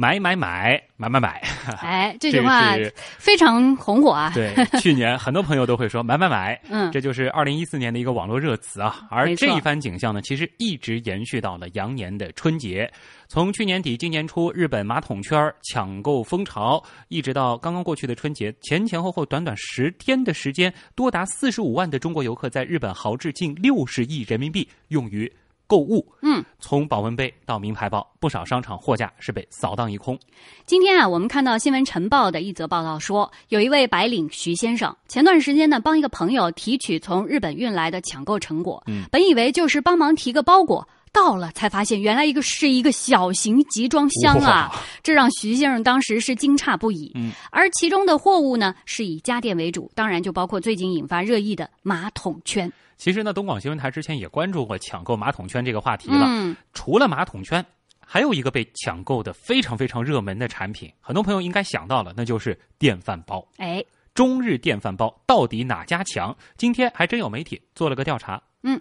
买买买买买买。哎，这句话非常红火啊！对，去年很多朋友都会说买买买，嗯，这就是二零一四年的一个网络热词啊。而这一番景象呢，其实一直延续到了羊年的春节。从去年底今年初，日本马桶圈抢购风潮，一直到刚刚过去的春节，前前后后短短十天的时间，多达四十五万的中国游客在日本豪掷近六十亿人民币，用于。购物，嗯，从保温杯到名牌包，不少商场货架是被扫荡一空。今天啊，我们看到《新闻晨报》的一则报道说，有一位白领徐先生，前段时间呢，帮一个朋友提取从日本运来的抢购成果，嗯，本以为就是帮忙提个包裹，到了才发现原来一个是一个小型集装箱啊，这让徐先生当时是惊诧不已。嗯，而其中的货物呢，是以家电为主，当然就包括最近引发热议的马桶圈。其实呢，东广新闻台之前也关注过抢购马桶圈这个话题了。嗯，除了马桶圈，还有一个被抢购的非常非常热门的产品，很多朋友应该想到了，那就是电饭煲。哎，中日电饭煲到底哪家强？今天还真有媒体做了个调查。嗯。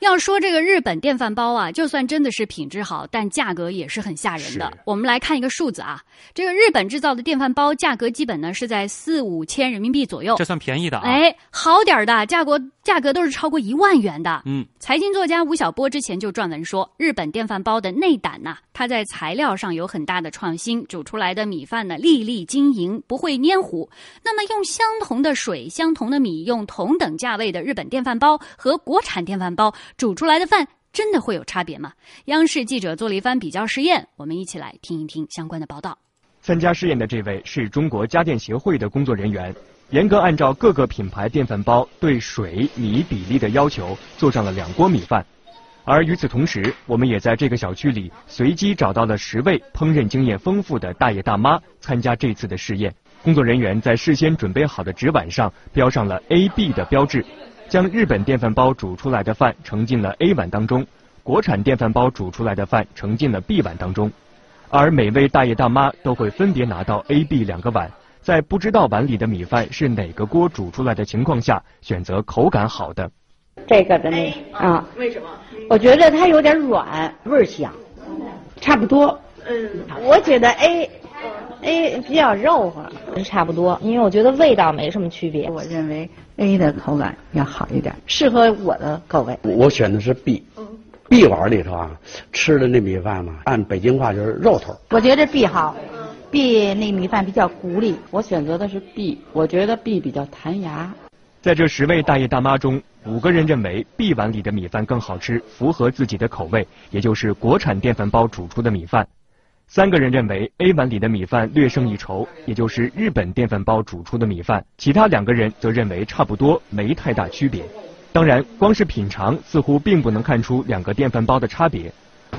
要说这个日本电饭煲啊，就算真的是品质好，但价格也是很吓人的。我们来看一个数字啊，这个日本制造的电饭煲价格基本呢是在四五千人民币左右，这算便宜的啊。哎，好点儿的价格价格都是超过一万元的。嗯，财经作家吴晓波之前就撰文说，日本电饭煲的内胆呐，它在材料上有很大的创新，煮出来的米饭呢粒粒晶莹，不会粘糊。那么用相同的水、相同的米，用同等价位的日本电饭煲和国产电饭煲。煮出来的饭真的会有差别吗？央视记者做了一番比较实验，我们一起来听一听相关的报道。参加试验的这位是中国家电协会的工作人员，严格按照各个品牌电饭煲对水米比例的要求，做上了两锅米饭。而与此同时，我们也在这个小区里随机找到了十位烹饪经验丰富的大爷大妈参加这次的试验。工作人员在事先准备好的纸碗上标上了 A、B 的标志。将日本电饭煲煮出来的饭盛进了 A 碗当中，国产电饭煲煮出来的饭盛进了 B 碗当中，而每位大爷大妈都会分别拿到 A、B 两个碗，在不知道碗里的米饭是哪个锅煮出来的情况下，选择口感好的。这个的那啊，为什么？我觉得它有点软，味儿香，差不多。嗯，我觉得 A。A 比较肉乎，差不多，因为我觉得味道没什么区别。我认为 A 的口感要好一点，适合我的口味。我选的是 B，B 碗里头啊，吃的那米饭嘛，按北京话就是肉头。我觉得 B 好，B 那米饭比较鼓里。我选择的是 B，我觉得 B 比较弹牙。在这十位大爷大妈中，五个人认为 B 碗里的米饭更好吃，符合自己的口味，也就是国产电饭煲煮出的米饭。三个人认为 A 碗里的米饭略胜一筹，也就是日本电饭煲煮出的米饭。其他两个人则认为差不多，没太大区别。当然，光是品尝似乎并不能看出两个电饭煲的差别。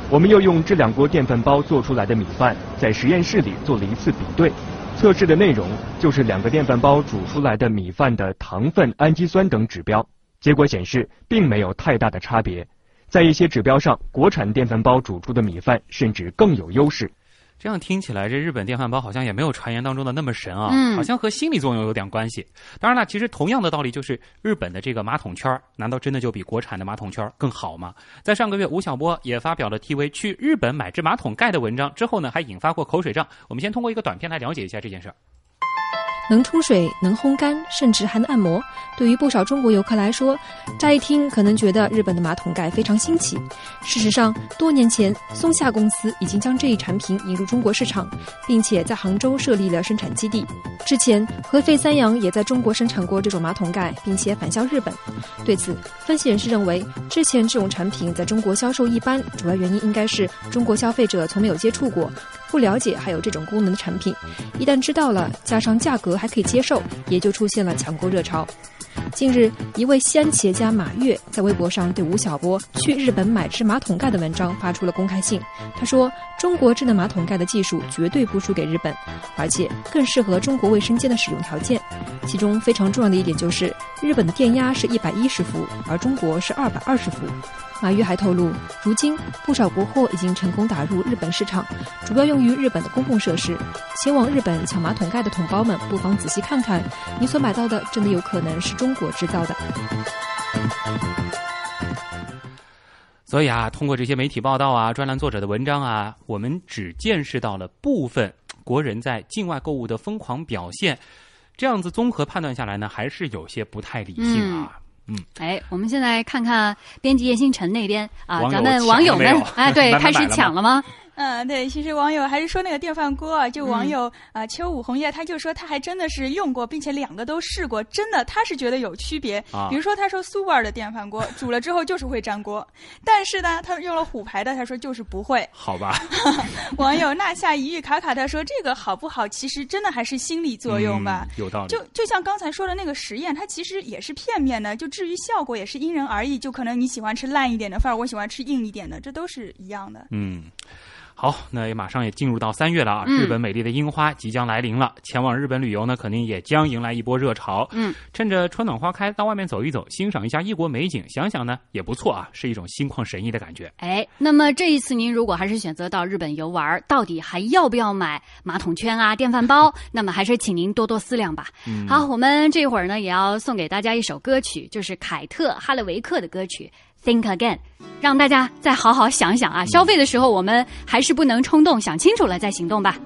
我们又用这两锅电饭煲做出来的米饭，在实验室里做了一次比对。测试的内容就是两个电饭煲煮出来的米饭的糖分、氨基酸等指标。结果显示，并没有太大的差别。在一些指标上，国产电饭煲煮出的米饭甚至更有优势。这样听起来，这日本电饭煲好像也没有传言当中的那么神啊，嗯，好像和心理作用有点关系。当然了，其实同样的道理，就是日本的这个马桶圈，难道真的就比国产的马桶圈更好吗？在上个月，吴晓波也发表了 TV《去日本买只马桶盖》的文章，之后呢，还引发过口水仗。我们先通过一个短片来了解一下这件事儿。能冲水，能烘干，甚至还能按摩。对于不少中国游客来说，乍一听可能觉得日本的马桶盖非常新奇。事实上，多年前松下公司已经将这一产品引入中国市场，并且在杭州设立了生产基地。之前，合肥三洋也在中国生产过这种马桶盖，并且返销日本。对此，分析人士认为，之前这种产品在中国销售一般，主要原因应该是中国消费者从没有接触过。不了解还有这种功能的产品，一旦知道了，加上价格还可以接受，也就出现了抢购热潮。近日，一位西安企业家马跃在微博上对吴晓波去日本买只马桶盖的文章发出了公开信。他说：“中国智能马桶盖的技术绝对不输给日本，而且更适合中国卫生间的使用条件。其中非常重要的一点就是，日本的电压是一百一十伏，而中国是二百二十伏。”马玉还透露，如今不少国货已经成功打入日本市场，主要用于日本的公共设施。前往日本抢马桶盖的同胞们，不妨仔细看看，你所买到的真的有可能是中国制造的。所以啊，通过这些媒体报道啊、专栏作者的文章啊，我们只见识到了部分国人在境外购物的疯狂表现。这样子综合判断下来呢，还是有些不太理性啊。嗯，哎，我们现在看看编辑叶星辰那边啊，咱们网友们哎，对，开始抢了吗？嗯，对，其实网友还是说那个电饭锅啊，就网友啊秋舞红叶，他就说他还真的是用过，并且两个都试过，真的他是觉得有区别。比如说他说苏泊尔的电饭锅煮了之后就是会粘锅，但是呢他用了虎牌的，他说就是不会。好吧。网友那夏一遇卡卡他说这个好不好？其实真的还是心理作用吧。有道理。就就像刚才说的那个实验，它其实也是片面的。就至于效果也是因人而异，就可能你喜欢吃烂一点的，反而我喜欢吃硬一点的，这都是一样的。嗯。好，那也马上也进入到三月了啊！日本美丽的樱花即将来临了，前往日本旅游呢，肯定也将迎来一波热潮。嗯，趁着春暖花开，到外面走一走，欣赏一下异国美景，想想呢也不错啊，是一种心旷神怡的感觉。哎，那么这一次您如果还是选择到日本游玩，到底还要不要买马桶圈啊、电饭煲？那么还是请您多多思量吧。好，我们这会儿呢也要送给大家一首歌曲，就是凯特·哈勒维克的歌曲。Think again，让大家再好好想想啊！消费的时候，我们还是不能冲动，想清楚了再行动吧。